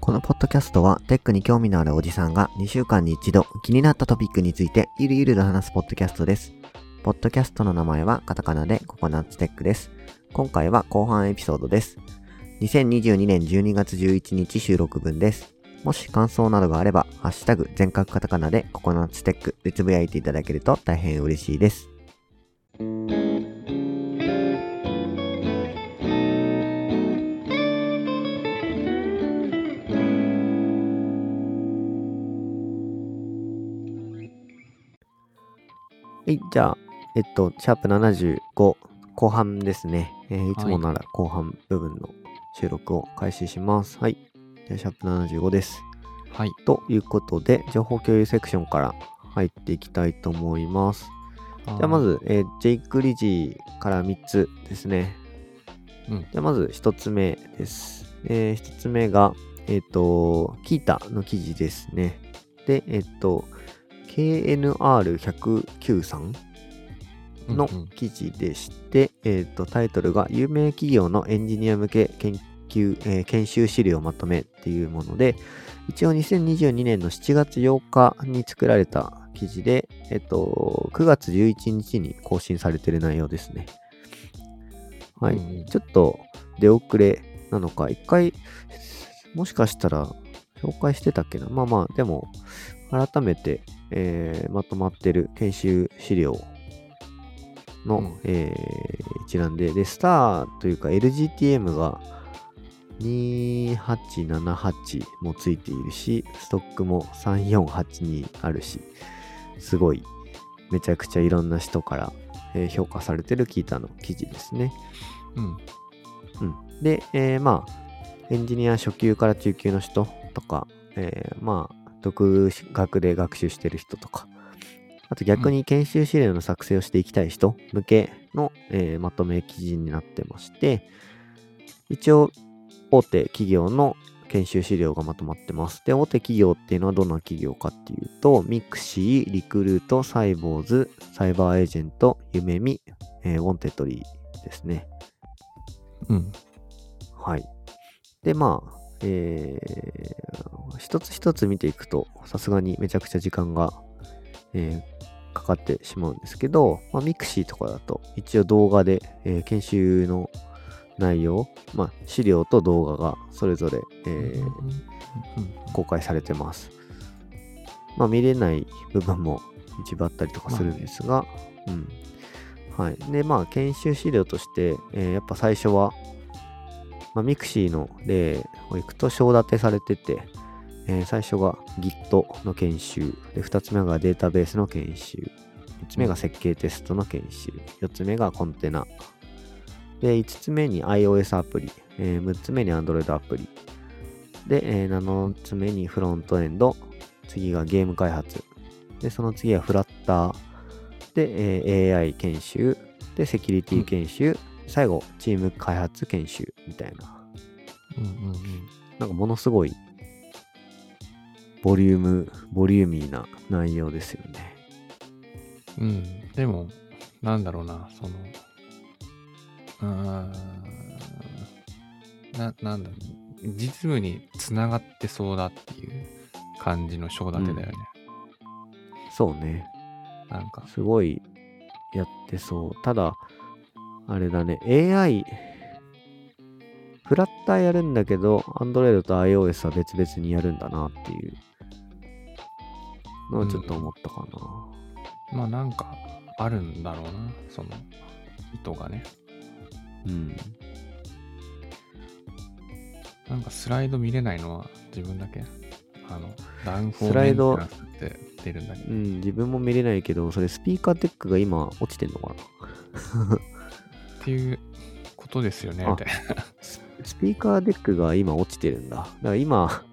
このポッドキャストはテックに興味のあるおじさんが2週間に一度気になったトピックについてゆるゆると話すポッドキャストです。ポッドキャストの名前はカタカナでココナッツテックです。今回は後半エピソードです。2022年12月11日収録分です。もし感想などがあれば、ハッシュタグ全角カタカナでココナッツテックでつぶやいていただけると大変嬉しいです。はい、じゃあ、えっと、シャープ75後半ですね。えーいつもなら後半部分の収録を開始します。はい。じゃあ、シャープ75です。はい。ということで、情報共有セクションから入っていきたいと思います。じゃあ、まず、えージェイク・リジーから3つですね。うんじゃあ、まず1つ目です。え1つ目が、えっ、と、キータの記事ですね。で、えっ、と、KNR109 のうんうん記事でして、えーとタイトルが有名企業のエンジニア向け研究、えー研修資料まとめっていうもので、一応2022年の7月8日に作られた記事で、えっ、と、9月11日に更新されてる内容ですね。はい。ちょっと出遅れなのか、一回、もしかしたら紹介してたっけな。まあまあ、でも、改めて、えーまとまってる研修資料の、うんえー一覧で、で、スターというか LGTM が2878もついているし、ストックも3482あるし、すごい、めちゃくちゃいろんな人から、えー評価されてるキータの記事ですね。うん。うん、で、えーまあ、エンジニア初級から中級の人とか、えーまあ、独学で学習してる人とか、あと逆に研修資料の作成をしていきたい人向けの、えーまとめ記事になってまして、一応、大手企業の研修資料がまとまってます。で、大手企業っていうのはどんな企業かっていうと、ミクシィ、リクルート、サイボウズ、サイバーエージェント、ゆめみ、えー Wantedly ですね。うん。はい。で、まあ、えー一つ一つ見ていくと、さすがにめちゃくちゃ時間が、えーかかってしまうんですけど、まあ、ミクシィとかだと、一応動画で、えー研修の内容、まあ、資料と動画がそれぞれ、えー公開されてます。まあ、見れない部分も一部あったりとかするんですが、うん。はい。で、まあ、研修資料として、えーやっぱ最初は、まあ、ミクシィの例をいくと章立てされてて、えー最初が Git の研修、で2つ目がデータベースの研修、3つ目が設計テストの研修、4つ目がコンテナ、で5つ目に iOS アプリ、え6つ目に Android アプリ、で、えー7つ目にフロントエンド、次がゲーム開発、で、その次はフラッター、で、えー AI 研修、で、セキュリティ研修、最後、チーム開発研修みたいな。うんうんうん。なんかものすごい、ボリューム、ボリューミーな内容ですよね。うん。でも、なんだろうな、その、うーん、な、なんだろう、実務につながってそうだっていう感じの章立てだよね。そうね。なんか、すごいやってそう。ただ、あれだね、AI、フラッターやるんだけど、Android と iOS は別々にやるんだなっていうのはちょっと思ったかな。まあなんか、あるんだろうな、その、意図がね。うん。なんかスライド見れないのは自分だけ？あの、ダウンフォースライドメンテナンスって出るんだけど。うん、自分も見れないけど、それスピーカーテックが今落ちてんのかな？っていうことですよね、あみたいな。ススピーカーデックが今落ちてるんだ。だから今、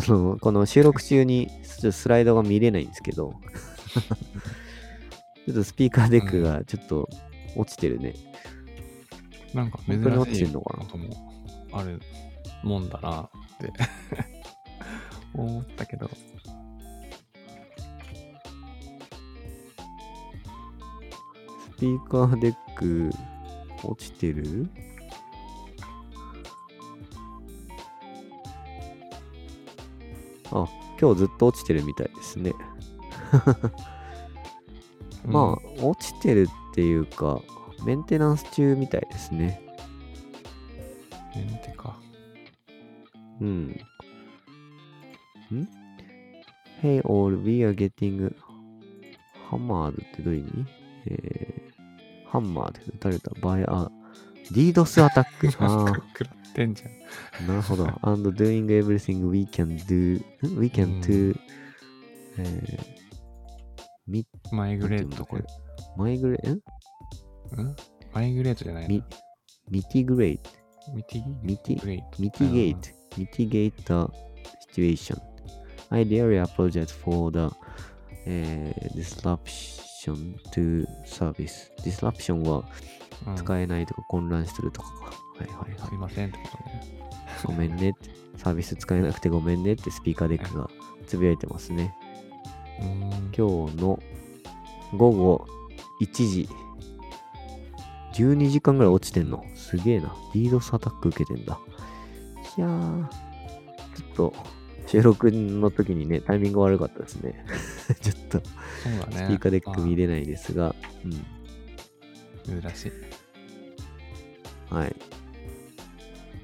その、この収録中にスライドが見れないんですけど、ちょっとスピーカーデックがちょっと落ちてるね。なんか珍しいなともあるもんだなって思ったけど。スピーカーデック落ちてる？あ、今日ずっと落ちてるみたいですね。まあ、落ちてるっていうか、メンテナンス中みたいですね。あ、メンテか。うん。ん ?Hey all, we are getting hammered ってどういう意味？えー、ハンマーで撃たれた場合、あ、DDoS アタック。あなんか食らってんじゃん。あ、なるほど。and doing everything we can do, ん？We can うん do, えー、み、マイグレートこれ？マイグレ、ん？ん？マイグレートじゃない。ミティグレイト、ミティミティグレート。mitigate, mitigate the situation. I really apologize for the、えー disruption to service. disruption はうん使えないとか混乱してるとかか。はいはいはいすい。ませんってことね。ごめんねって。サービス使えなくてごめんねってスピーカーデックがつぶやいてますね。今日の午後1時。12時間ぐらい落ちてんの。すげえな。DDoS アタック受けてんだ。いやー、ちょっと収録の時にね、タイミング悪かったですね。ちょっとね。Speaker Deck 見れれないですが、うん。難しい。はい。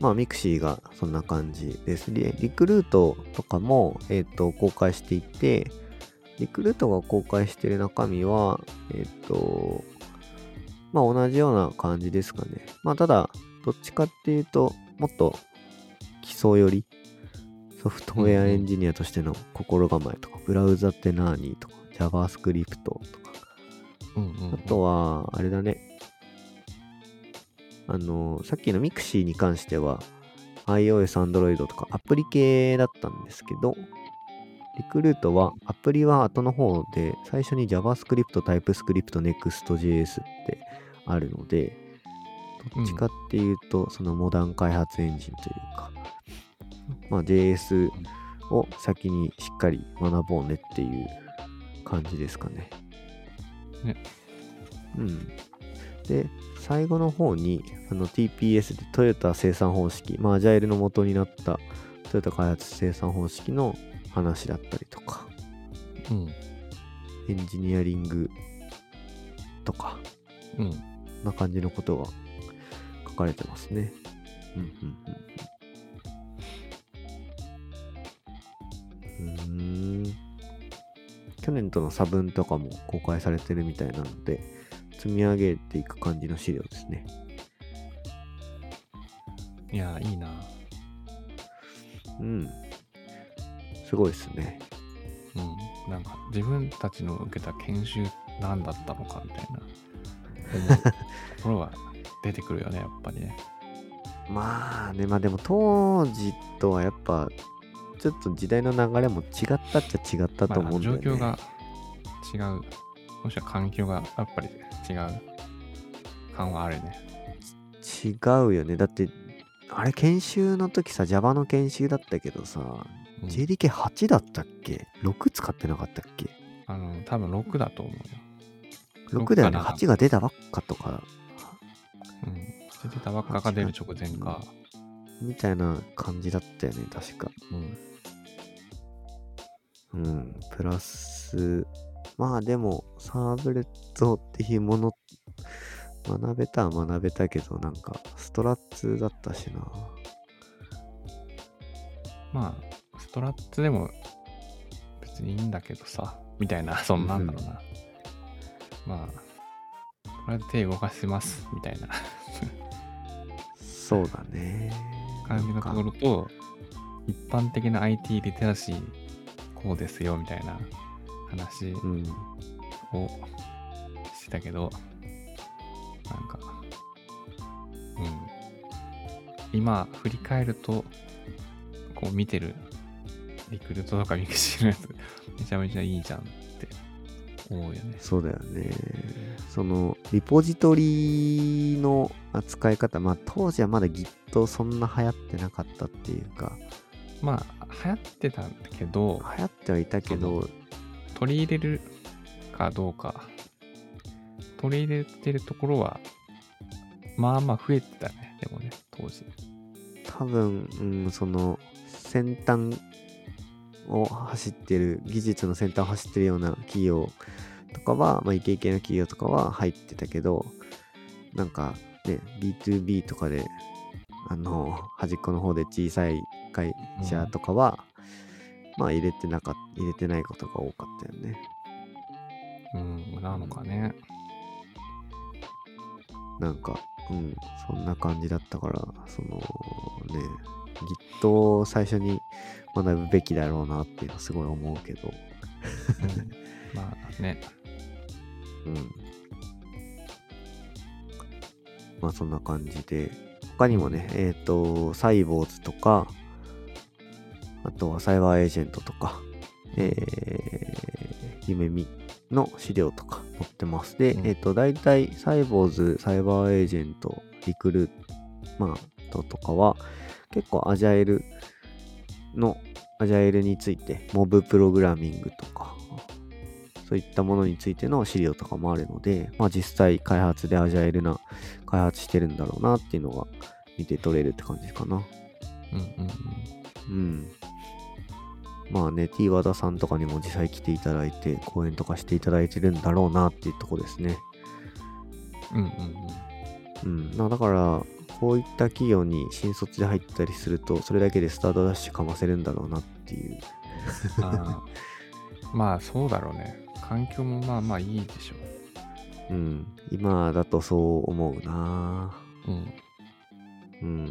まあ、ミクシィがそんな感じです。リリクルートとかも、えっ、と、公開していて、リクルートが公開している中身は、えっ、と、まあ、同じような感じですかね。まあ、ただ、どっちかっていうと、もっと基礎より、ソフトウェアエンジニアとしての心構えとか、ブラウザって何とか、JavaScript とか、あとは、あれだね。あの、さっきのミクシィに関しては、iOS、Android とかアプリ系だったんですけど、リクルートはアプリは後の方で、最初に JavaScript、TypeScript、Next.js ってあるので、どっちかっていうと、そのモダン開発エンジンというか、まあ JS を先にしっかり学ぼうねっていう感じですかね。ね。うん。で、最後の方に、あの TPS でトヨタ生産方式、まあ、アジャイルの元になったトヨタ開発生産方式の話だったりとか、うん。エンジニアリングとか、うん。な感じのことが書かれてますね。うんうんうんうん。去年との差分とかも公開されてるみたいなので、積み上げていく感じの資料ですね。いや、いいな。うん。すごいですね。うん。なんか、自分たちの受けた研修何だったのかみたいな、ところは出てくるよね、やっぱりね。まあね、まあでも当時とはやっぱ、ちょっと時代の流れも違ったっちゃ違ったと思うんだよね。まあ、状況が違う。もしくは環境がやっぱり違う感はあるよね。違うよね。だって、あれ研修の時さ、Java の研修だったけどさ、うん JDK8 だったっけ ?6 使ってなかったっけ？あの、多分6だと思うよ。?6 だよね。かな8が出たばっかとか、うん。出てたばっかが出る直前か。みたいな感じだったよね、確か。うん。うん。プラス、まあでも、サーブレットっていうもの、学べたは学べたけど、なんか、ストラッツだったしな。まあ、ストラッツでも別にいいんだけどさ、みたいな、そんなんだろうな。まあ、とりあえず手動かします、みたいなそうだね。感じのところと、一般的な IT リテラシー、こうですよ、みたいな話うん。をしてたけど、なんか、うん。今、振り返ると、こう見てる、リクルートとかミクシィのやつ、めちゃめちゃいいじゃん思うよね。そうだよね。その、リポジトリの扱い方、まあ当時はまだ Git そんな流行ってなかったっていうか、まあ、流行ってたんだけど、流行ってはいたけど、取り入れるかどうか取り入れてるところは、まあまあ増えてたね、でもね、当時。多分、うん、その先端を走ってる技術の先端を走ってるような企業とかは、まあ、イケイケな企業とかは入ってたけどなんかね B2B とかであの端っこの方で小さい会社とかは、まあ入れてなかっ入れてないことが多かったよねうん、なのかね。なんか、うん、そんな感じだったから、そのね、Git を最初に学ぶべきだろうなっていうのはすごい思うけど、うんまあね。うん。まあそんな感じで、他にもね、えっ、と、サイボーズとか、あとはサイバーエージェントとか、えー、夢見の資料とか載ってます。で、うんえっ、と、大体サイボーズ、サイバーエージェント、リクルーまあ、ととかは、結構アジャイルの、アジャイルについて、モブプログラミングとか、そういったものについての資料とかもあるので、まあ実際開発でアジャイルな開発してるんだろうなっていうのが見て取れるって感じかな。うんうんうん。まあね、T 和田さんとかにも実際来ていただいて、講演とかしていただいてるんだろうなっていうとこですね。うん。うんうんうん。まあだから、こういった企業に新卒で入ったりすると、それだけでスタートダッシュかませるんだろうなっていう。うん。あー まあそうだろうね。環境もまあまあいいでしょうん。今だとそう思うなう。うん。うん。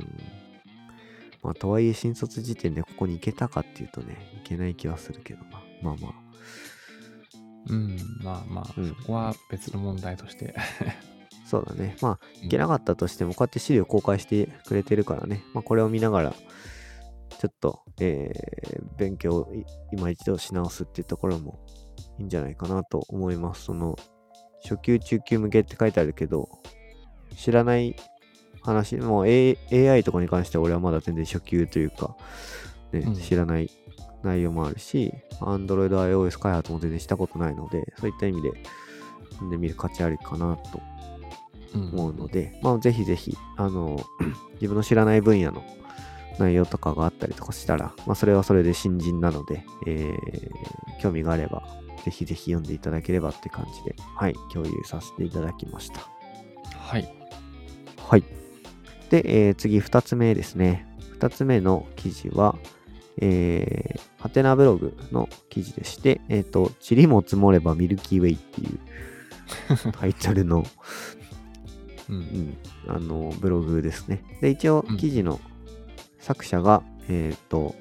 まあ、とはいえ新卒時点でここに行けたかっていうとね、いけない気はするけどな。まあまあ。うん。まあまあ、うんそこは別の問題として。そうだね。まあ、うんいけなかったとしても、こうやって資料公開してくれてるからね。まあ、これを見ながら、ちょっと、えー勉強をい今一度し直すっていうところもいいんじゃないかなと思います。その、初級、中級向けって書いてあるけど、知らない話、もう、A、AI とかに関しては俺はまだ全然初級というか、ね、うん知らない内容もあるし、Android、iOS 開発も全然したことないので、そういった意味で、読んでみる価値ありかなとうん思うので、まあ、ぜひぜひ、あの、自分の知らない分野の内容とかがあったりとかしたら、まあ、それはそれで新人なので、えー興味があれば、ぜひぜひ読んでいただければって感じで、はい、共有させていただきました。はい。はい。で、えー次、2つ目ですね。2つ目の記事は、えー、ハテナブログの記事でして、えっ、と、塵も積もればミルキーウェイっていうタイトルの、う。うんん、あの、ブログですね。で、一応うん、記事の作者が、えっ、と、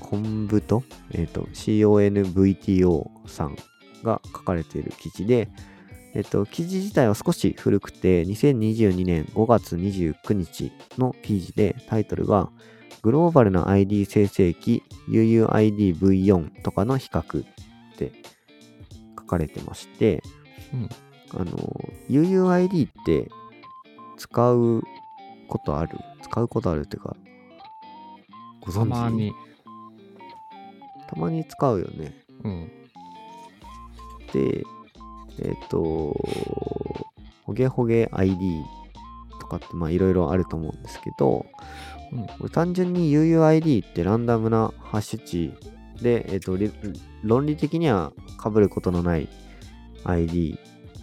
コンブト、えっ、と、CONVTO さんが書かれている記事で、えっ、と、記事自体は少し古くて、2022年5月29日の記事で、タイトルが、グローバルな ID 生成器 UUID-V4 とかの比較って書かれてまして、うんあの、UUID って使うことある？使うことあるっていうか、ご存知？たまに。たまに使うよね。うん。で、えっ、と、ほげほげ ID とかってまあいろいろあると思うんですけど、うん単純に UUID ってランダムなハッシュ値で、えっ、と、り論理的には被ることのない ID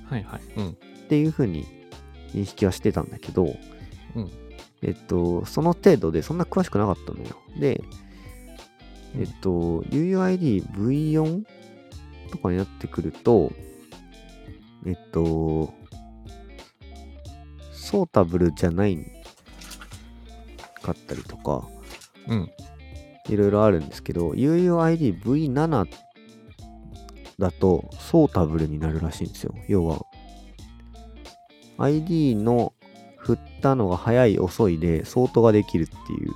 はいはい。うん。っていう風に認識はしてたんだけど、うん。えっと、その程度でそんな詳しくなかったのよ。で、うんえっと、UUID-V4 とかになってくると、えっと、ソータブルじゃないかったりとか、うん。いろいろあるんですけど、UUID-V7 だとソータブルになるらしいんですよ。要は、ID の振ったのが早い遅いでソートができるっていう、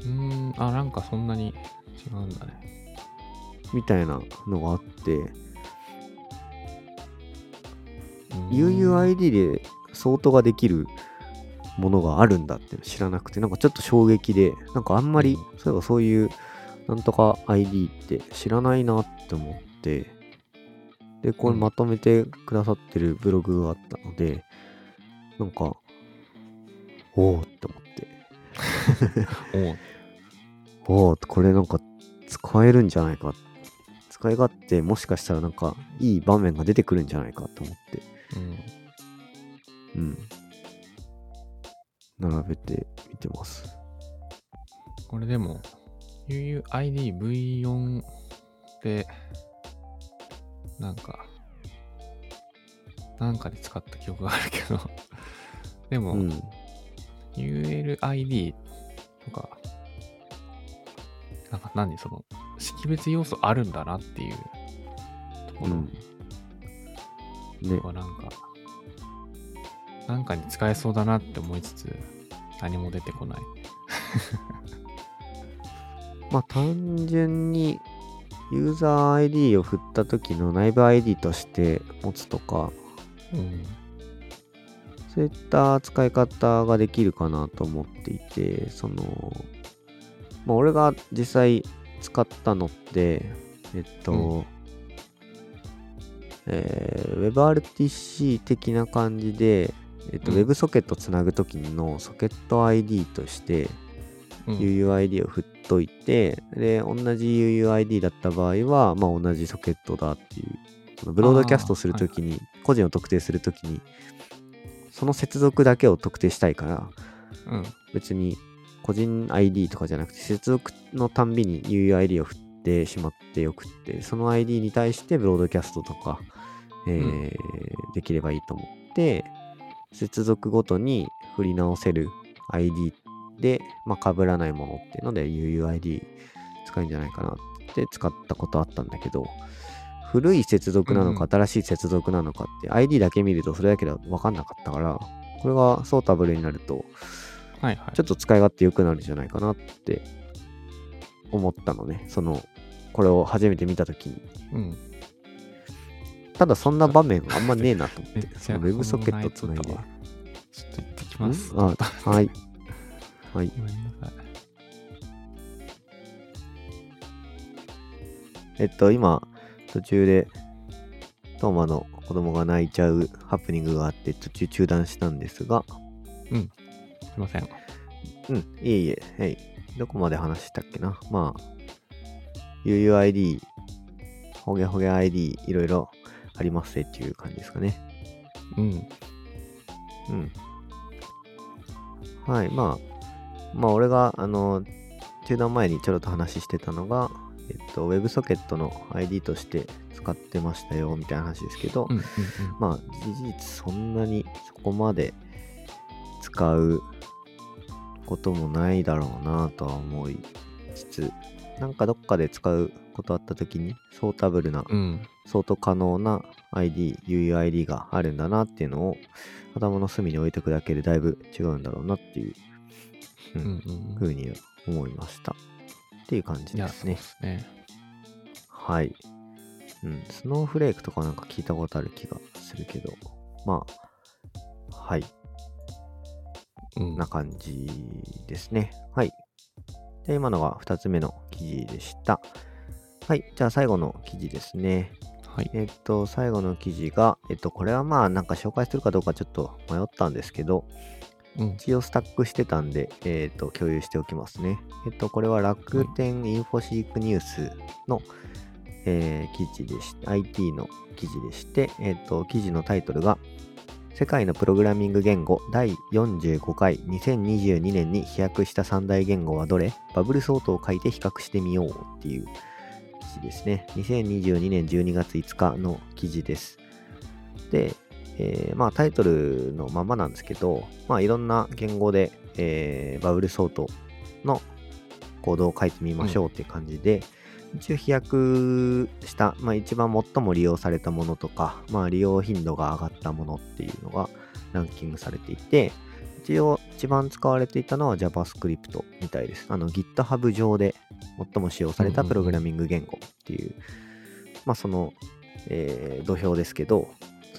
うーん。あ、なんかそんなに違うんだね。みたいなのがあって、UUID でソートができるものがあるんだって知らなくて、なんかちょっと衝撃で、なんかあんまり、うんそういえばそういうなんとか ID って知らないなって思って、で、これまとめてくださってるブログがあったので、なんか、おおって思って。おうおおこれなんか使えるんじゃないか。使い勝手もしかしたらなんかいい場面が出てくるんじゃないかと思って。うん。うん。並べてみてます。これでも、UUIDV4 で、なんか、なんかで使った記憶があるけど、でも、うん。ULID とか、なんか何その、識別要素あるんだなっていうところうん。ね。がなんか、なんかに使えそうだなって思いつつ、何も出てこない。まあ単純にユーザー ID を振った時の内部 ID として持つとか、うん。そういった使い方ができるかなと思っていて、その、まあ俺が実際使ったのって、えっと、うん。えー WebRTC 的な感じで、えっと、うん。WebSocket つなぐときのソケット ID として、うん、UUID を振っといて、で、同じ UUID だった場合は、まあ同じソケットだっていう、ブロードキャストするときに、個人を特定するときに、その接続だけを特定したいから、うん。別に個人 ID とかじゃなくて、接続のたんびに UUID を振ってしまってよくって、その ID に対してブロードキャストとか、えーうんできればいいと思って、接続ごとに振り直せる ID で、まあ、被らないものっていうので UUID 使えるんじゃないかなって使ったことあったんだけど、古い接続なのかうん新しい接続なのかって ID だけ見るとそれだけでは分かんなかったから、これがソータブルになると、はいはい。ちょっと使い勝手良くなるんじゃないかなって思ったのね。その、これを初めて見たときに。うん。ただそんな場面あんまねえなと思って。その WebSocket つないで。ちょっと行ってきます。ん？あ、はい。はい。ごめんなさい。えっと、今、途中で、トーマの子供が泣いちゃうハプニングがあって、途中中断したんですが、すいません。うん、いえいえ、はい。どこまで話したっけな？まあ、UUID、ほげほげ ID、いろいろありますねっていう感じですかね。うん。うん。はい、まあ、まあ、俺が、あの、中断前にちょろっと話してたのが、えっと、WebSocket の ID として使ってましたよ、みたいな話ですけど、うんうんまあ、事実そんなにそこまで使うこともないだろうなとは思いつつ、なんかどっかで使うことあった時に、ソータブルな、うん。うん。相当可能な ID、UUID があるんだなっていうのを頭の隅に置いておくだけでだいぶ違うんだろうなっていう、ううんんうんふうに思いました。っていう感じですね。すね。はい。うん、スノーフレークとかなんか聞いたことある気がするけど、まあ、はい、うん。な感じですね。はい。で、今のが2つ目の記事でした。はい、じゃあ最後の記事ですね。はい。えっと、最後の記事が、えっと、これはまあなんか紹介するかどうかちょっと迷ったんですけど、一応スタックしてたんで、えっと、共有しておきますね。えっと、これは楽天インフォシークニュースの、えー記事でして IT の記事でして、えっと、記事のタイトルが、世界のプログラミング言語第45回2022年に飛躍した三大言語はどれ？バブル相当を書いて比較してみようっていう記事ですね。2022年12月5日の記事です。で、えーまあタイトルのままなんですけど、まあいろんな言語で、えーバブル相当のコードを書いてみましょうっていう感じで、一応飛躍した、まあ一番最も利用されたものとか、まあ利用頻度が上がったものっていうのがランキングされていて、一応一番使われていたのは JavaScript みたいです。あの GitHub 上で最も使用されたプログラミング言語っていう、まあその、えー土俵ですけど、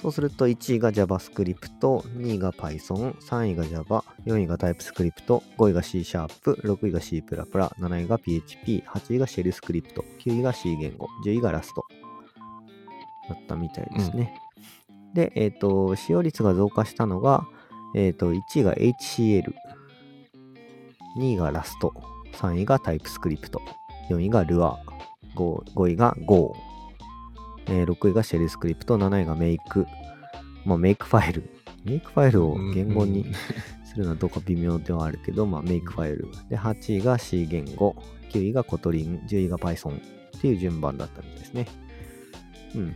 そうすると1位が JavaScript、2位が Python、3位が Java、4位が TypeScript、5位が C シャープ、6位が C++、7位が PHP、8位が Shell スクリプト、9位が C 言語、10位が Rust。だったみたいですね。で、えっ、と、使用率が増加したのが、えっ、と、1位が HCL、2位がラスト、3位が TypeScript、4位が Lua、5, 5位が Go、えー6位がシェルスクリプト、7位が Make、まあ、 Makefile。Makefile を言語にうん するのはどうか微妙ではあるけど、まあ、 Makefile。で、8位が C 言語、9位が Kotlin、10位が Python っていう順番だったみたいですね。うん。うん。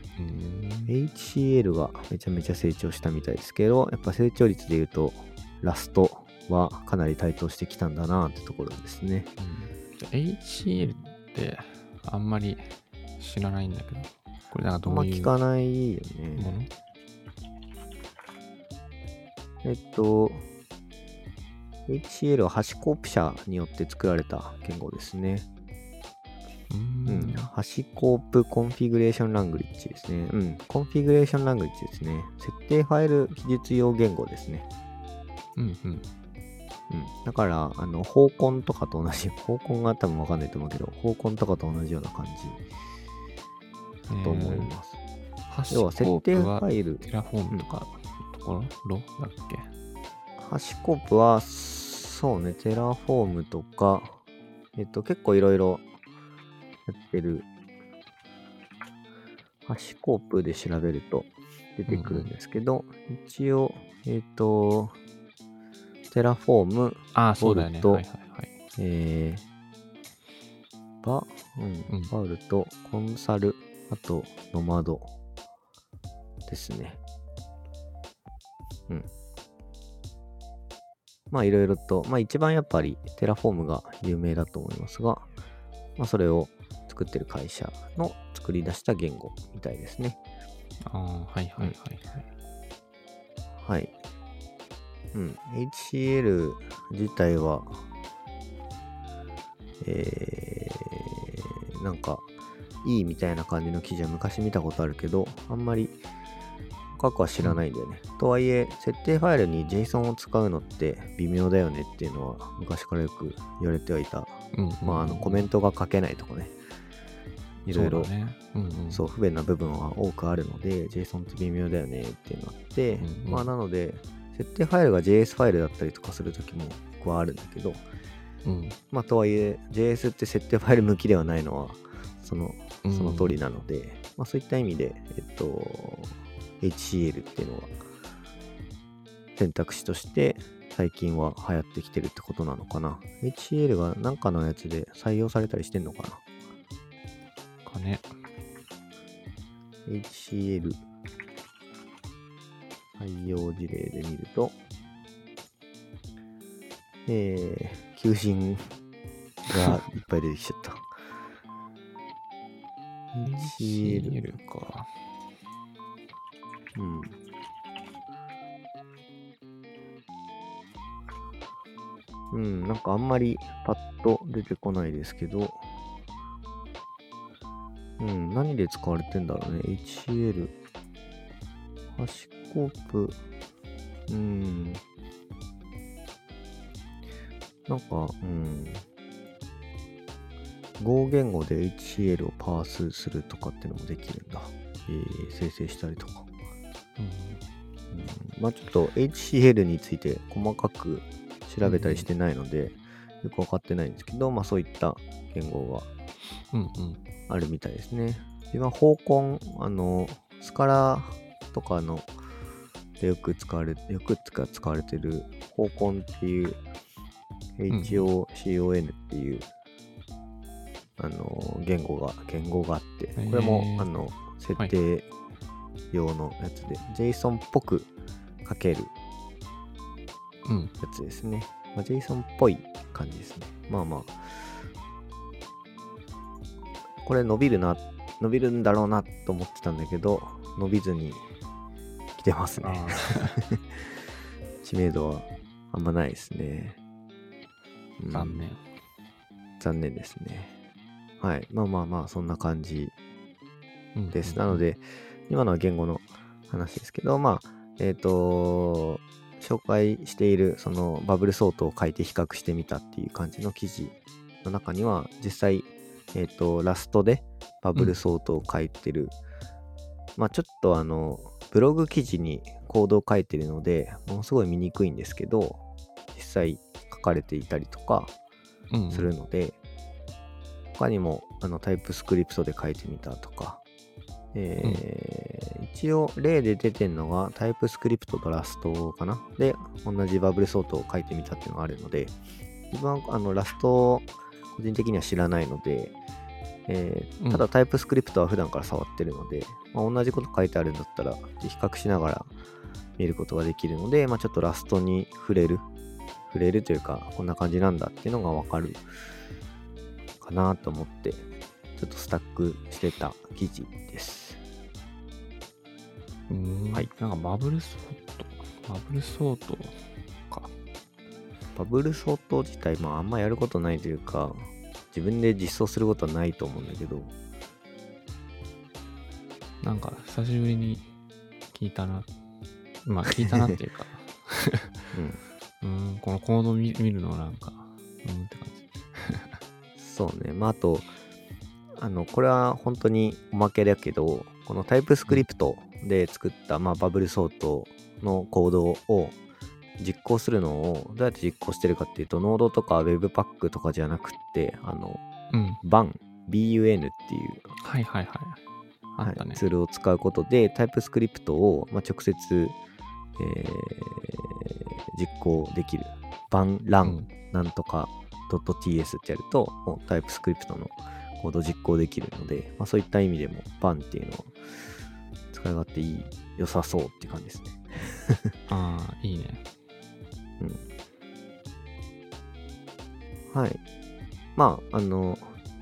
HCL がめちゃめちゃ成長したみたいですけど、やっぱ成長率で言うと、Rust はかなり台頭してきたんだなってところですね。うん HCL ってあんまり知らないんだけど、これなんかあんまどういう聞かないよもね。の？えっと、HCL は HashiCorp 社によって作られた言語ですね。ううんん。 HashiCorp Configuration Language ですね。うん。 Configuration Language ですね。設定ファイル記述用言語ですね。うんうん。うん。だから、あの、 HOCON とかと同じ、 HOCON が多分わかんないと思うけど、 HOCON とかと同じような感じだと思います。ハシ要は設定ファイル、 Terraform とかのところ、ロだっけ？ HashiCorp は、そうね、 Terraform とか、えっと、結構いろいろやってる。 HashiCorp で調べると出てくるんですけど、一応、えっと、 Terraform、ああ、そうだよね。 Vault はいはいはい。えー、バ、うん、うん Vault と Consul、あと、ノマドですね。うん。まあいろいろと、まあ一番やっぱり Terraform が有名だと思いますが、まあそれを作ってる会社の作り出した言語みたいですね。ああ、はいはいはいはい。はい。うん。HCL 自体は、えー、なんか、いいみたいな感じの記事は昔見たことあるけど、あんまり深くは知らないんだよね。とはいえ、設定ファイルに JSON を使うのって微妙だよねっていうのは昔からよく言われてはいた。うん、まあ、あの、コメントが書けないとかね。いろいろそう不便な部分は多くあるので、JSON って微妙だよねっていうのがあって、うんうんまあなので、設定ファイルが JS ファイルだったりとかするときも僕はあるんだけど、うん。まあとはいえ、JS って設定ファイル向きではないのは、その、うんその通りなので、まあそういった意味で、えっと、HCL っていうのは選択肢として最近は流行ってきてるってことなのかな。HCL がなんかのやつで採用されたりしてんのかな。かね。HCL 採用事例で見ると、えー、求人がいっぱい出てきちゃっ 1L か。うん。うん、なんかあんまりパッと出てこないですけど、うん、何で使われてんだろうね。HCL。ハシコープ。うん。なんか、うん。Go 言語で HCL をパースするとかっていうのもできるんだ。えー生成したりとか。うん。うんまあちょっと HCL について細かく調べたりしてないので、よくわかってないんですけど、まあそういった言語が。あるみたいですね。自分は方根、あの、スカラとかのでよく使われ、よく使われてる方根っていう、HOCON っていう、あの、言語が、言語があって、これもあの、設定用のやつで、JSON っぽく書けるうん。やつですね。まあ、JSON っぽい感じですね。まあまあ。これ伸びるな、伸びるんだろうなと思ってたんだけど、伸びずに来てますね。あ 知名度はあんまないですね。うんー残念。残念ですね。はい。まあまあまあ、そんな感じうんです。なの、で、今のは言語の話ですけど、まあ、えっ、と、紹介しているそのバブルソートを書いて比較してみたっていう感じの記事の中には、実際、えっ、と、ラストでバブルソートを書いてるまあちょっとあの、ブログ記事にコードを書いてるので、ものすごい見にくいんですけど、実際書かれていたりとかうん。するので、他にもあのタイプスクリプトで書いてみたとか、えー一応例で出てるのがタイプスクリプトとラストかな。で、同じバブルソートを書いてみたっていうのがあるので、自分はあのラスト個人的には知らないので、えーうん。ただタイプスクリプトは普段から触ってるので、まあ、同じこと書いてあるんだったら、比較しながら見ることができるので、まあ、ちょっとラストに触れる、触れるというか、こんな感じなんだっていうのがわかるかなと思って、ちょっとスタックしてた記事です。はいなんかバブルソート。バブルソートか。バブルソート自体、まああんまやることないというか、自分で実装することはないと思うんだけど、なんか久しぶりに聞いたな。まあ聞いたなっていうか、うん。うーん、このコード見見るのなんか、うーんって感じ。そうね。まあ、あと、あの、これは本当におまけだけど、このタイプスクリプトで作った、まあ、バブルソートのコードを実行するのをどうやって実行してるかっていうと、ノードとか Webpack とかじゃなくって、あの、うん。BUN、BUN っていう、はいはいはい。はいツールを使うことで、タイプスクリプトを、まあ、直接、えー実行できる。BUN、う LAN、んなんとか .ts ってやると、もうタイプスクリプトのコード実行できるので、まあ、そういった意味でも BAN っていうのを使い勝手いい、良さそうって感じですね。ああ、いいね。はい。まあ、あの、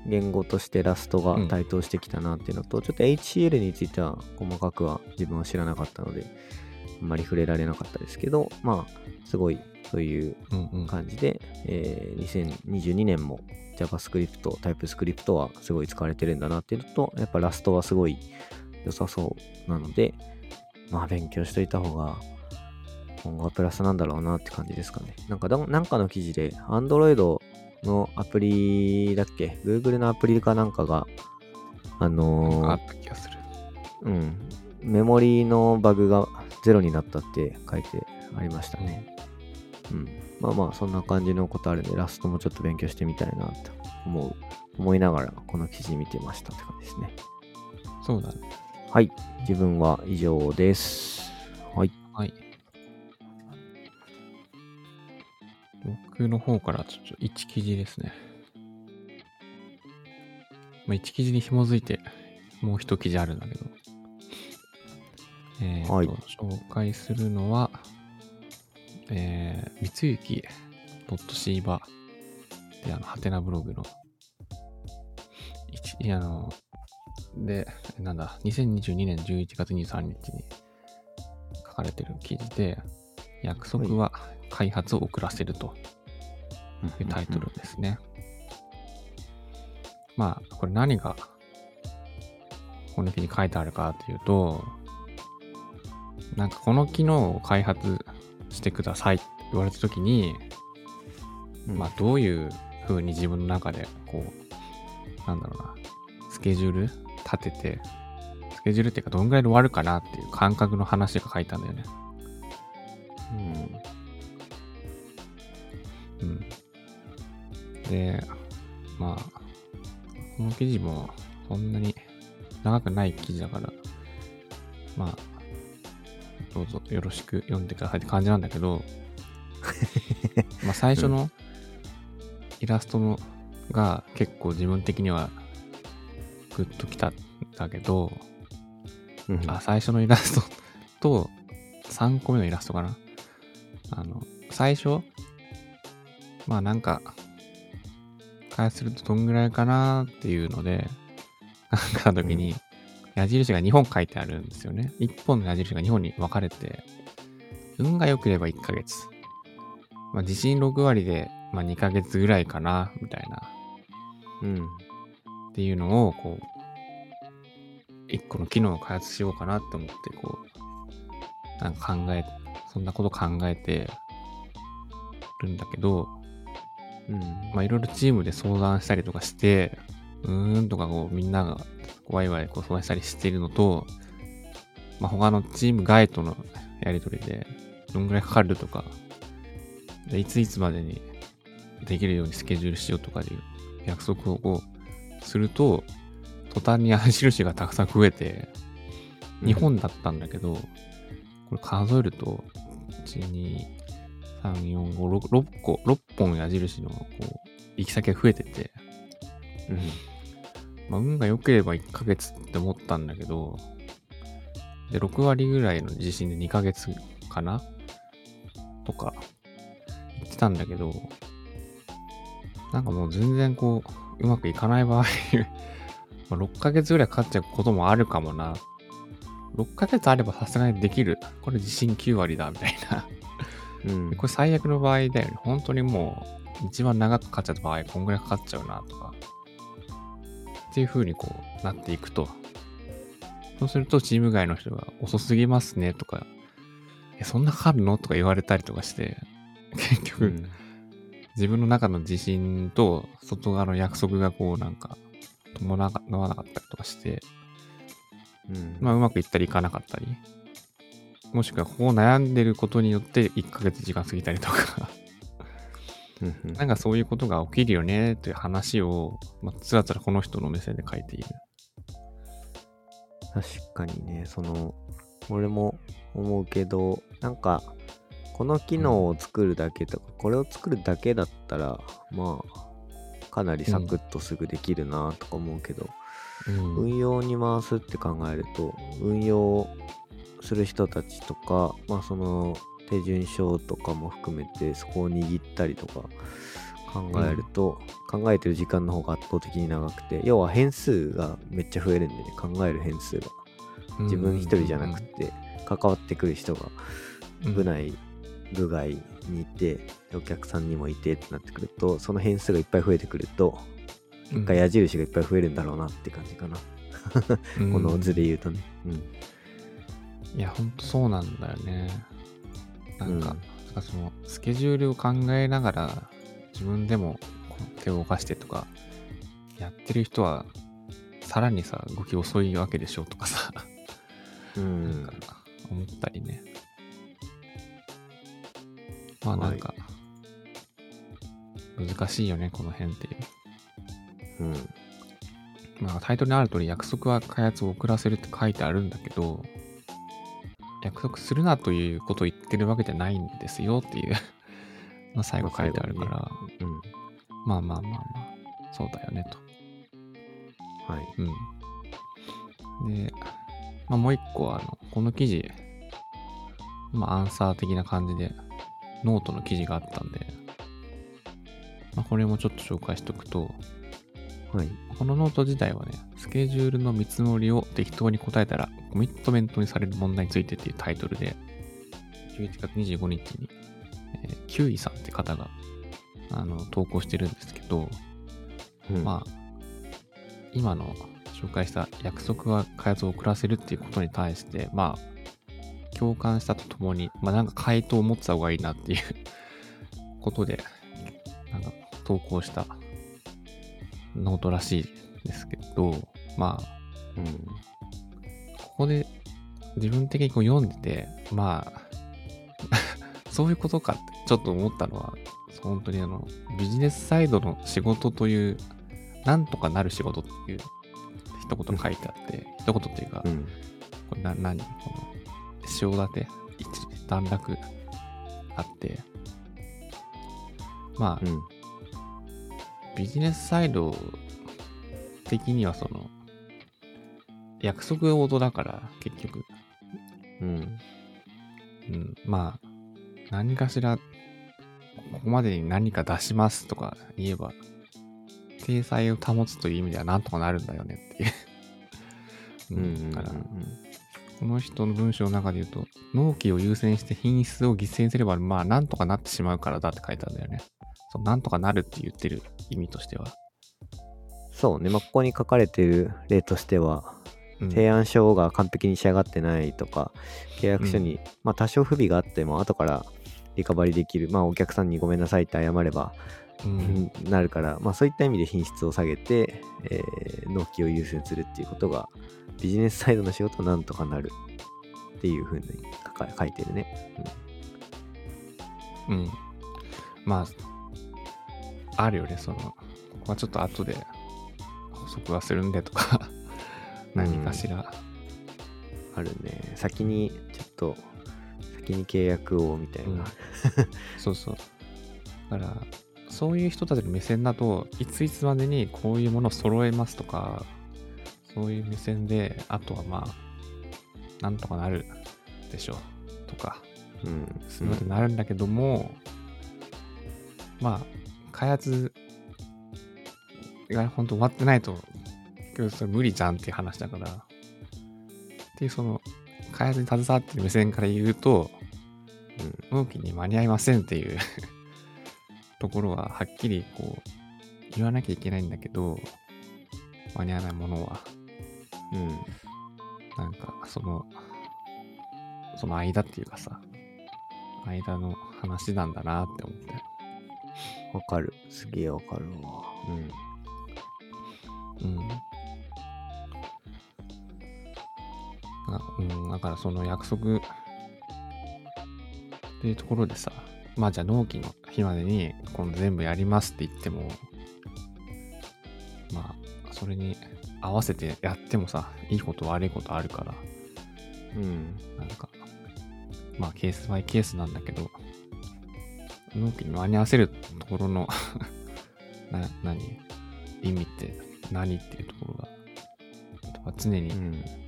言語としてラストがうん台頭してきたなっていうのと、ちょっと HCL については細かくは自分は知らなかったので、あんまり触れられなかったですけど、まあ、すごいそういううんうん。感じで、えー2022年も JavaScript、TypeScript はすごい使われてるんだなっていうのと、やっぱラストはすごい良さそうなので、まあ勉強しといた方が今後はプラスなんだろうなって感じですかね。なんかど、なんかの記事で Android のアプリだっけ ?Google のアプリかなんかが、あのーあった気がする。うん、メモリーのバグがゼロになったって書いてありましたね。うん。まあまあ、そんな感じのことあるんで、ラストもちょっと勉強してみたいなと思う、思いながら、この記事見てましたって感じですね。そうだね。はい。自分は以上です。はい。はい。僕の方からちょっと1記事ですね。まあ、1記事に紐づいてもう1記事あるんだけど。えーとはい紹介するのは、えー、三雪 .cba で、あの、ハテナブログの、一いやあの、で、なんだ、2022年11月23日に書かれてる記事で、約束は開発を遅らせると。いうタイトルですね。まあ、これ何がこの記事に書いてあるかというと、なんかこの機能を開発してくださいって言われたときに、うんまあどういう風に自分の中でこう、なんだろうな、スケジュール立てて、スケジュールっていうかどんぐらいで終わるかなっていう感覚の話が書いたんだよね。うん。うん。で、まあ、この記事もそんなに長くない記事だから、まあ、どうぞよろしく読んでくださいって感じなんだけど、まあ最初のイラストのが結構自分的にはグッときたんだけど、うんあ、最初のイラストと3個目のイラストかな。あの、最初、まあなんか、開発するとどんぐらいかなっていうので、考えたときに、矢印が2本書いてあるんですよね。1本の矢印が2本に分かれて、運が良ければ1ヶ月。まあ地震6割で、まあ2ヶ月ぐらいかな、みたいな。うん。っていうのを、こう、一個の機能を開発しようかなって思って、こう、なんか考え、そんなこと考えてるんだけど、うん。まあいろいろチームで相談したりとかして、うーんとかこうみんながワイワイこう相談したりしているのと、まあ、他のチーム外とのやり取りで、どんぐらいかかるとか、でいついつまでにできるようにスケジュールしようとかいう約束をすると、途端に矢印がたくさん増えて、2本だったんだけど、これ数えると、1、2、3、4、5、6, 6個、6本矢印のこう行き先が増えてて、うん。まあ、運が良ければ1ヶ月って思ったんだけど、で、6割ぐらいの地震で2ヶ月かな？とか言ってたんだけど、なんかもう全然こう、うまくいかない場合、まあ6ヶ月ぐらいかかっちゃうこともあるかもな。6ヶ月あればさすがにできる。これ地震9割だ、みたいな。うん。これ最悪の場合だよね。本当にもう、一番長くかかっちゃった場合、こんぐらいかかっちゃうな、とか。っていう風にこう、なっていくと。そうすると、チーム外の人が遅すぎますね、とか、え、そんなかかるの？とか言われたりとかして、結局、うん自分の中の自信と外側の約束がこうなんか伴わなかったりとかして、うん。まあうまくいったりいかなかったり、もしくはこう悩んでることによって1ヶ月時間過ぎたりとか、うんうんなんかそういうことが起きるよねという話を、まあ、つらつらこの人の目線で書いている。確かにね、その、俺も思うけど、なんか、この機能を作るだけとか、これを作るだけだったら、まあ、かなりサクッとすぐできるなとか思うけど、うん。運用に回すって考えると、運用する人たちとか、まあその手順書とかも含めてそこを握ったりとか考えると、考えてる時間の方が圧倒的に長くて、要は変数がめっちゃ増えるんでね、考える変数が。自分一人じゃなくて、関わってくる人がうん部内、部外にいて、お客さんにもいてってなってくると、その変数がいっぱい増えてくると、うん一回矢印がいっぱい増えるんだろうなって感じかな。うん この図で言うとね。うん。いや、ほんとそうなんだよね。なんか、うんなんかそのスケジュールを考えながら自分でも手を動かしてとかやってる人はさらにさ動き遅いわけでしょとかさ、うんなんか思ったりね。まあなんか、難しいよね、この辺っていう。うん。まあタイトルにある通り約束は開発を遅らせるって書いてあるんだけど、約束するなということを言ってるわけじゃないんですよっていう まあ最後書いてあるから、まうん。まあまあまあまあ、そうだよねと。はい。うん。で、まあもう一個は、あの、この記事、まあアンサー的な感じで、ノートの記事があったんで、まあこれもちょっと紹介しとくと、はい。このノート自体はね、スケジュールの見積もりを適当に答えたら、コミットメントにされる問題についてっていうタイトルで、11月25日に、えーキュウイさんって方が、あの、投稿してるんですけど、うんまあ、今の紹介した約束は開発を遅らせるっていうことに対して、まあ、共感したとともに、まあなんか回答を持ってた方がいいなっていうことで、なんか投稿したノートらしいですけど、まあ、うん。ここで自分的にこう読んでて、まあ、そういうことかってちょっと思ったのは、本当にあの、ビジネスサイドの仕事という、なんとかなる仕事っていう一言書いてあって、一言っていうか、うん。これな、何？この、塩立て、一段落あって、まあ、うん。ビジネスサイド的にはその、約束事だから、結局。うん。うん、まあ、何かしら、ここまでに何か出しますとか言えば、体裁を保つという意味ではなんとかなるんだよねっていう。うん。だから、この人の文章の中で言うと、納期を優先して品質を犠牲にすれば、まあ、なんとかなってしまうからだって書いてあるんだよね。そう、なんとかなるって言ってる意味としては。そうね。まあ、ここに書かれている例としては、うん、提案書が完璧に仕上がってないとか、契約書に、まあ多少不備があっても後からリカバリできる、まあお客さんにごめんなさいって謝れば、うん、なるから、まあそういった意味で品質を下げて、えー納期を優先するっていうことが、ビジネスサイドの仕事はなんとかなるっていうふうに書いてるね。うん。まあ、あるよね、その、ここはちょっと後で補足はするんでとか、何かしら。あるね。先にちょっと、先に契約をみたいな。うんそうそう。だから、そういう人たちの目線だといついつまでにこういうものを揃えますとか、そういう目線で、あとはまあ、なんとかなるでしょうとか、うん。そういうことになるんだけども、まあ、開発が本当終わってないと、結局それ無理じゃんっていう話だから、っていうその、開発に携わってる目線から言うと、うん納期に間に合いませんっていう ところははっきりこう言わなきゃいけないんだけど、間に合わないものは、うん。なんかその、その間っていうかさ、間の話なんだなって思って。わかる。すげえわかるわ。うん。うん。あうん、だからその約束っていうところでさ、まあじゃあ納期の日までにこの全部やりますって言っても、まあそれに合わせてやってもさ、いいこと悪いことあるから、うん。なんか、まあケースバイケースなんだけど、納期に間に合わせるところの な、何？意味って何？っていうところが、常に、う。うん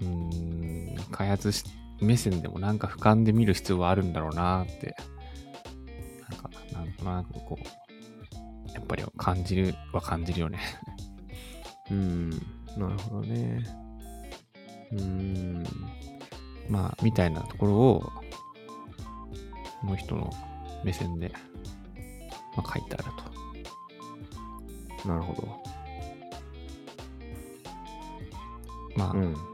ーん、開発し目線でもなんか俯瞰で見る必要はあるんだろうなって、なんか、なんとなくこう、やっぱり感じるは感じるよね。うん。なるほどね。うん。まあ、みたいなところを、この人の目線で、まあ、書いてあると。なるほど。まあ、うん。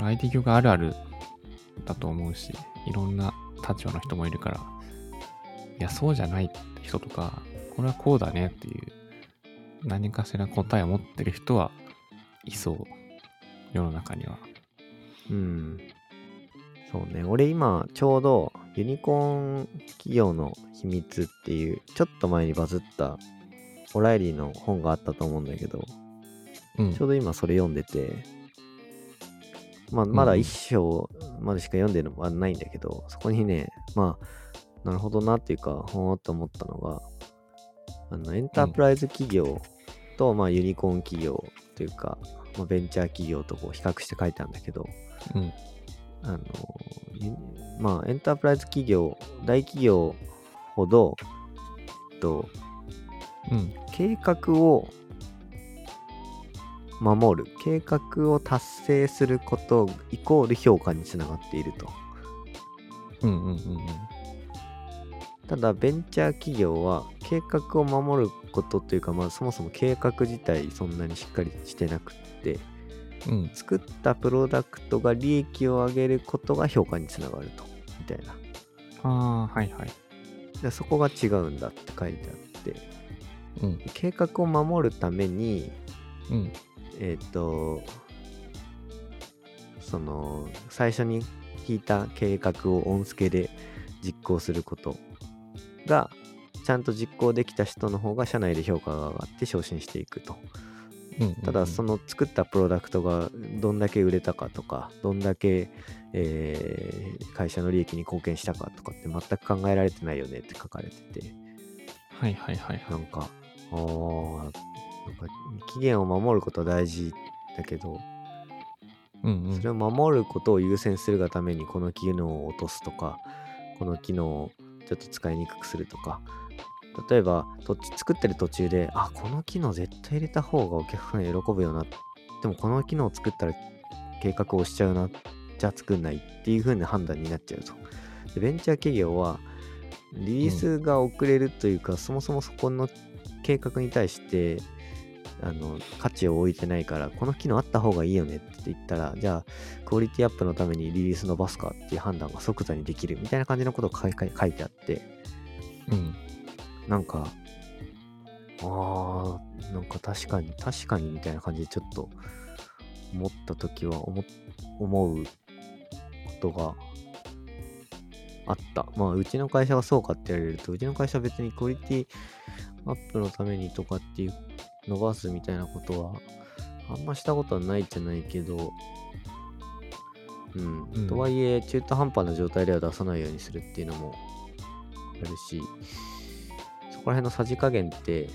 これ IT 業界あるあるだと思うし、いろんな立場の人もいるから、いや、そうじゃないって人とか、これはこうだねっていう、何かしら答えを持ってる人はいそう。世の中には。うん。そうね。俺今、ちょうど、ユニコーン企業の秘密っていう、ちょっと前にバズった、オライリーの本があったと思うんだけど、うんちょうど今それ読んでて、まあ、まだ一章までしか読んでるのはないんだけど、そこにね、まあ、なるほどなっていうか、ほーっと思ったのが、あの、エンタープライズ企業と、まあ、ユニコーン企業というか、まあ、ベンチャー企業とこう比較して書いたんだけど、うん。あの、ユまあ、エンタープライズ企業、大企業ほど、えっと、うん。計画を守る、計画を達成することイコール評価につながっていると。うんうんうんうん。ただ、ベンチャー企業は計画を守ることというか、まあ、そもそも計画自体そんなにしっかりしてなくって、うん。作ったプロダクトが利益を上げることが評価につながると。みたいな。ああ、はいはい。でそこが違うんだって書いてあって、うん。計画を守るために、うん。えっ、と、その、最初に引いた計画を音付けで実行することが、ちゃんと実行できた人の方が社内で評価が上がって昇進していくと。うん。ただ、その、の作ったプロダクトがどんだけ売れたかとか、どんだけ、えー会社の利益に貢献したかとかって全く考えられてないよねって書かれてて、はいはいはいは。ないんか、あーなんか期限を守ることは大事だけど、うんうん。それを守ることを優先するがためにこの機能を落とすとかこの機能をちょっと使いにくくするとか例えばと作ってる途中であこの機能絶対入れた方がお客さん喜ぶよなでもこの機能を作ったら計画をしちゃうなじゃあ作んないっていう風な判断になっちゃうと。でベンチャー企業はリリースが遅れるというか、そもそもそこの計画に対してあの価値を置いてないからこの機能あった方がいいよねって言ったらじゃあクオリティアップのためにリリース伸ばすかっていう判断が即座にできるみたいな感じのことが書いてあってうん。なんかあーなんか確かに確かにみたいな感じでちょっと思った時は思思うことがあった。まあ、うちの会社がそうかって言われると、うちの会社は別にクオリティアップのためにとかっていう伸ばすみたいなことは、あんましたことはないじゃないけど、うん。うんとはいえ、中途半端な状態では出さないようにするっていうのもあるし、そこら辺のさじ加減って、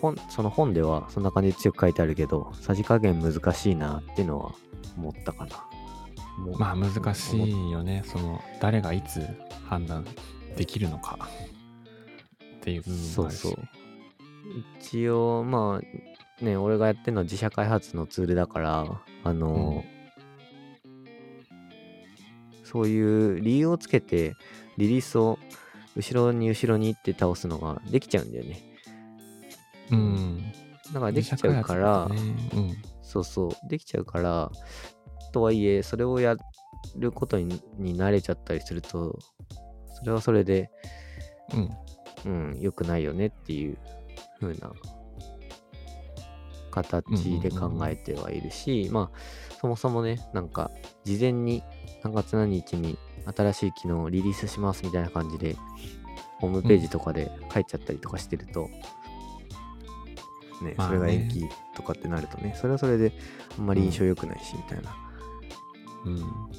本その本ではそんな感じで強く書いてあるけど、さじ加減難しいなっていうのは思ったかな。まあ難しいよね。その誰がいつ判断できるのかっていう部分もあるし。そうそう一応、まあ、ね、俺がやってるのは自社開発のツールだから、あの、そういう理由をつけて、リリースを後ろに後ろにって倒すのができちゃうんだよね。うん。だからできちゃうから、ねうん。そうそう、できちゃうから、とはいえ、それをやることにに慣れちゃったりすると、それはそれで、うん。うん、良くないよねっていう風な形で考えてはいるし、まあ、そもそもね、なんか、事前に何月何日に新しい機能をリリースしますみたいな感じで、ホームページとかで書いちゃったりとかしてると、ね、まあねそれが延期とかってなるとね、それはそれであんまり印象良くないし、みたいなうん。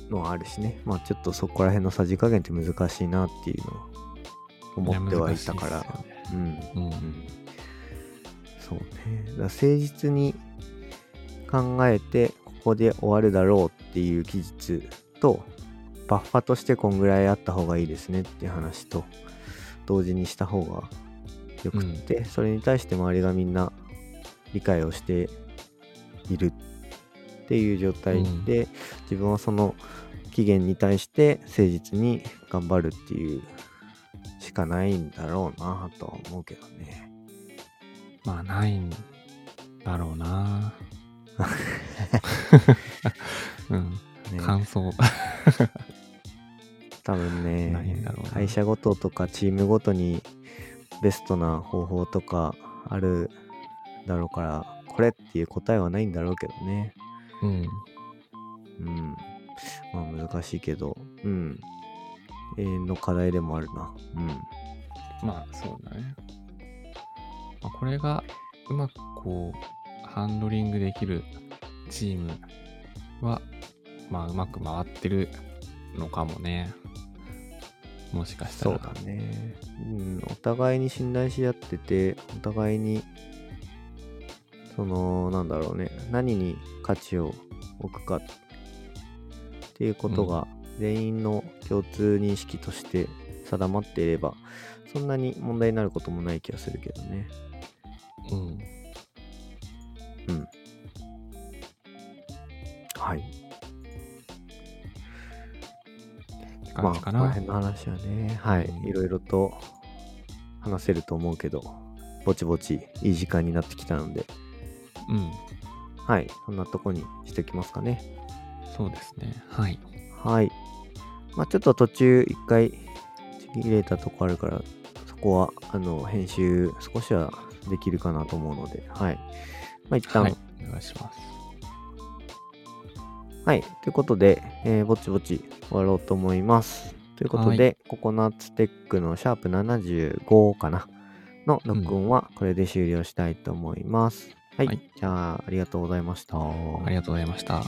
のはあるしね、まあちょっとそこら辺のさじ加減って難しいなっていうのを思ってはいたから、ねうん。う。うんんそうね。だ誠実に考えて、ここで終わるだろうっていう技術と、バッファとしてこんぐらいあった方がいいですねっていう話と、同時にした方がよくって、それに対して周りがみんな理解をしているっていう状態で、自分はその期限に対して誠実に頑張るっていうしかないんだろうなとは思うけどね。まあないんだろうな。うん。ね感想。多分ね会社ごととかチームごとにベストな方法とかあるだろうからこれっていう答えはないんだろうけどねうん。うんまあ難しいけどうん永遠の課題でもあるなうんまあそうだね。まあ、これがうまくこう、ハンドリングできるチームは、まあうまく回ってるのかもね。もしかしたら。そうだね、うん、お互いに信頼し合っててお互いにそのなんだろうね何に価値を置くかっていうことが全員の共通認識として定まっていればそんなに問題になることもない気がするけどねうん。うんはいまあ。この辺の話はねはいいろいろと話せると思うけどぼちぼちいい時間になってきたのでうん。はい、そんなとこにしておきますかね。そうですね。はい。はい。まあちょっと途中一回ちぎれたとこあるから、そこは、あの、編集少しはできるかなと思うので、はい。まあ一旦、ははいい、。お願いします。ということで、えーぼちぼち終わろうと思います。ということで、ココナッツテックのシャープ75かな？の録音はこれで終了したいと思います。はい。はいじゃあ、ありがとうございました。ありがとうございました。